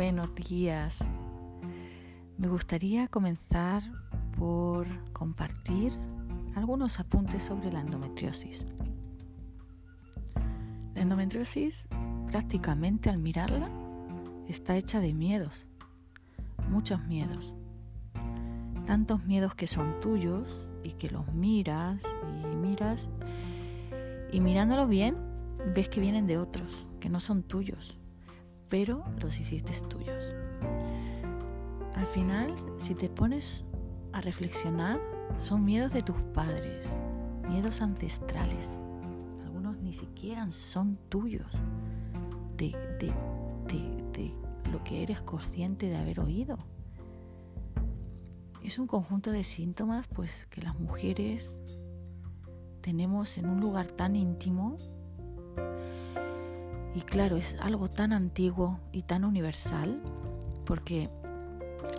buenos días. Me gustaría comenzar por compartir algunos apuntes sobre la endometriosis. La endometriosis prácticamente al mirarla está hecha de miedos, muchos miedos. Tantos miedos que son tuyos y que los miras y miras y mirándolos bien ves que vienen de otros, que no son tuyos, pero los hiciste tuyos. Al final, si te pones a reflexionar, son miedos de tus padres, miedos ancestrales. Algunos ni siquiera son tuyos, de, de, lo que eres consciente de haber oído. Es un conjunto de síntomas pues que las mujeres tenemos en un lugar tan íntimo y claro, es algo tan antiguo y tan universal porque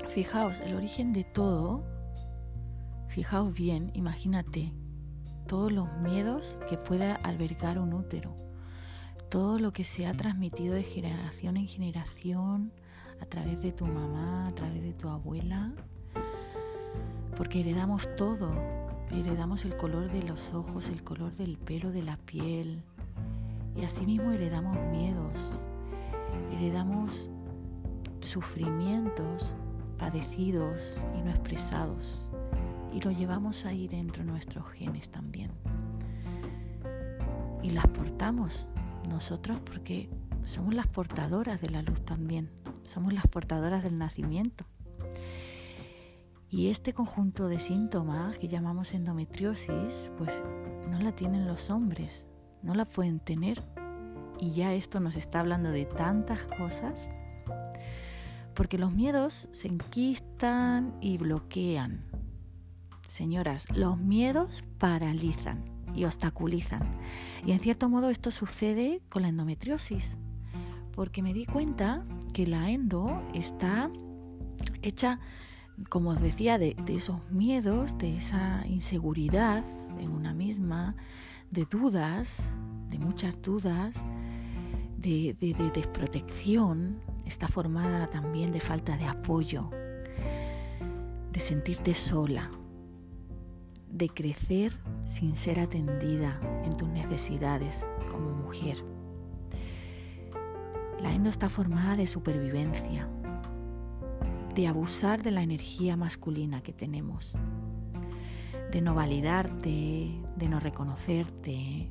Fijaos, el origen de todo, fijaos bien, imagínate todos los miedos que pueda albergar un útero, todo lo que se ha transmitido de generación en generación a través de tu mamá, a través de tu abuela, porque heredamos todo, heredamos el color de los ojos, el color del pelo, de la piel, y asimismo heredamos miedos, heredamos sufrimientos padecidos y no expresados. Y lo llevamos ahí dentro de nuestros genes también. Y las portamos nosotros porque somos las portadoras de la luz también. Somos las portadoras del nacimiento. Y este conjunto de síntomas que llamamos endometriosis, pues no la tienen los hombres, no la pueden tener. Y ya esto nos está hablando de tantas cosas porque los miedos se enquistan y bloquean. Señoras, los miedos paralizan y obstaculizan. Y en cierto modo esto sucede con la endometriosis, porque me di cuenta que la endo está hecha, como os decía, de, esos miedos, de esa inseguridad en una misma, de dudas, de muchas dudas, de desprotección, está formada también de falta de apoyo, de sentirte sola, de crecer sin ser atendida en tus necesidades como mujer. La endo está formada de supervivencia, de abusar de la energía masculina que tenemos, de no validarte, de no reconocerte,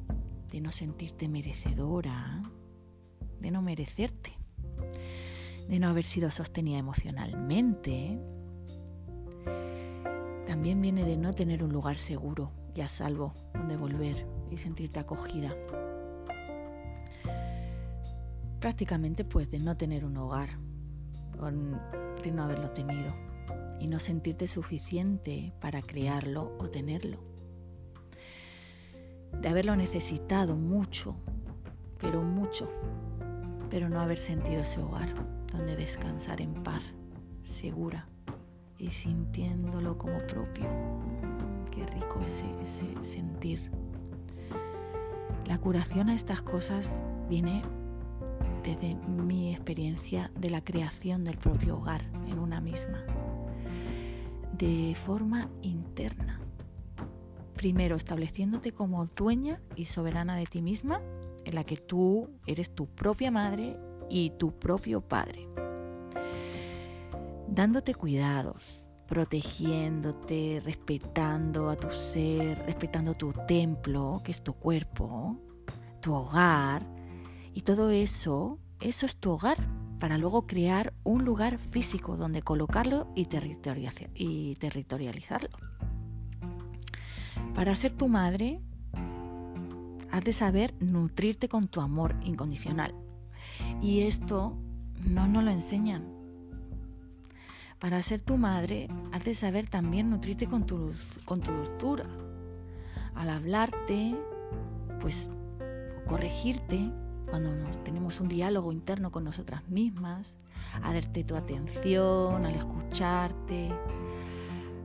de no sentirte merecedora, de no merecerte de no haber sido sostenida emocionalmente. También viene de no tener un lugar seguro y a salvo donde volver y sentirte acogida. Prácticamente pues de no tener un hogar, de no haberlo tenido y no sentirte suficiente para crearlo o tenerlo. De haberlo necesitado mucho, pero mucho, pero no haber sentido ese hogar donde descansar en paz, segura y sintiéndolo como propio. Qué rico ese, ese sentir. La curación a estas cosas viene desde mi experiencia de la creación del propio hogar en una misma, de forma interna. Primero, estableciéndote como dueña y soberana de ti misma, en la que tú eres tu propia madre y tu propio Padre. Dándote cuidados, protegiéndote, respetando a tu ser, respetando tu templo, que es tu cuerpo, tu hogar, y todo eso, eso es tu hogar, para luego crear un lugar físico donde colocarlo y, territorializarlo. Para ser tu madre, has de saber nutrirte con tu amor incondicional, y esto no nos lo enseñan. Para ser tu madre, has de saber también nutrirte con tu, dulzura. Al hablarte, pues, o corregirte, cuando tenemos un diálogo interno con nosotras mismas, a darte tu atención, al escucharte,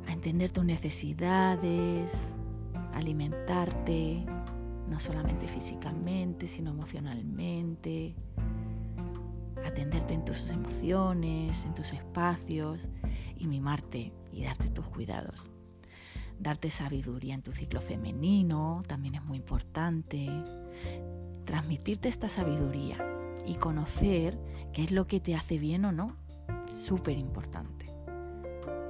a entender tus necesidades, alimentarte, no solamente físicamente, sino emocionalmente, atenderte en tus emociones, en tus espacios y mimarte y darte tus cuidados. Darte sabiduría en tu ciclo femenino también es muy importante. Transmitirte esta sabiduría y conocer qué es lo que te hace bien o no, súper importante.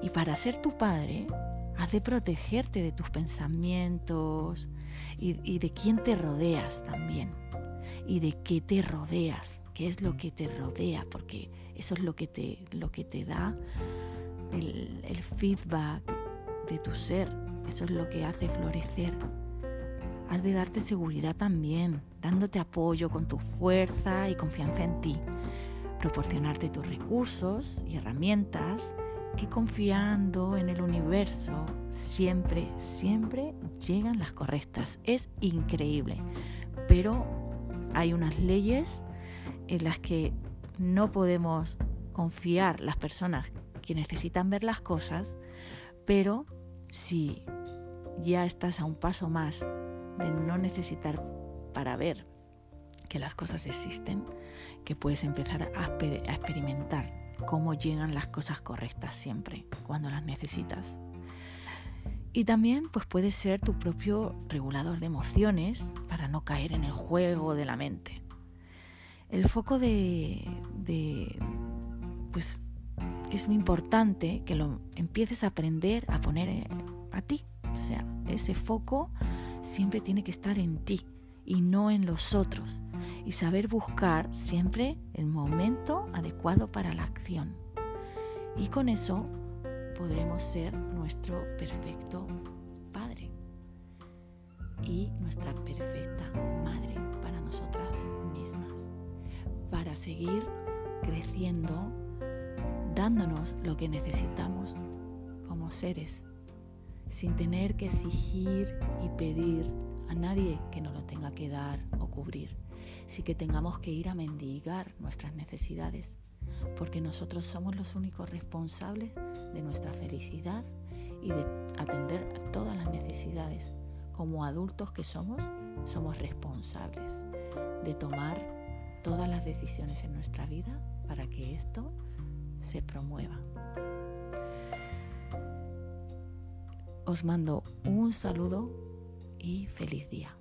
Y para ser tu padre, has de protegerte de tus pensamientos y, de quién te rodeas también. Y de qué te rodeas, qué es lo que te rodea, porque eso es lo que te, lo que te da el, el feedback de tu ser, eso es lo que hace florecer. Has de darte seguridad también, dándote apoyo con tu fuerza y confianza en ti, proporcionarte tus recursos y herramientas que confiando en el universo siempre, siempre llegan las correctas. Es increíble, pero hay unas leyes en las que no podemos confiar las personas que necesitan ver las cosas, pero si ya estás a un paso más de no necesitar para ver que las cosas existen, que puedes empezar a, experimentar cómo llegan las cosas correctas siempre cuando las necesitas. Y también pues puedes ser tu propio regulador de emociones para no caer en el juego de la mente. El foco de, de pues es muy importante que lo empieces a aprender a poner eh, a ti. O sea, ese foco siempre tiene que estar en ti y no en los otros. Y saber buscar siempre el momento adecuado para la acción. Y con eso podremos ser nuestro perfecto padre y nuestra perfecta madre para nosotras mismas. Para seguir creciendo dándonos lo que necesitamos como seres, sin tener que exigir y pedir a nadie que nos lo tenga que dar o cubrir, sin que tengamos que ir a mendigar nuestras necesidades, porque nosotros somos los únicos responsables de nuestra felicidad y de atender a todas las necesidades. Como adultos que somos, somos responsables de tomar todas las decisiones en nuestra vida para que esto se promueva. Os mando un saludo y feliz día.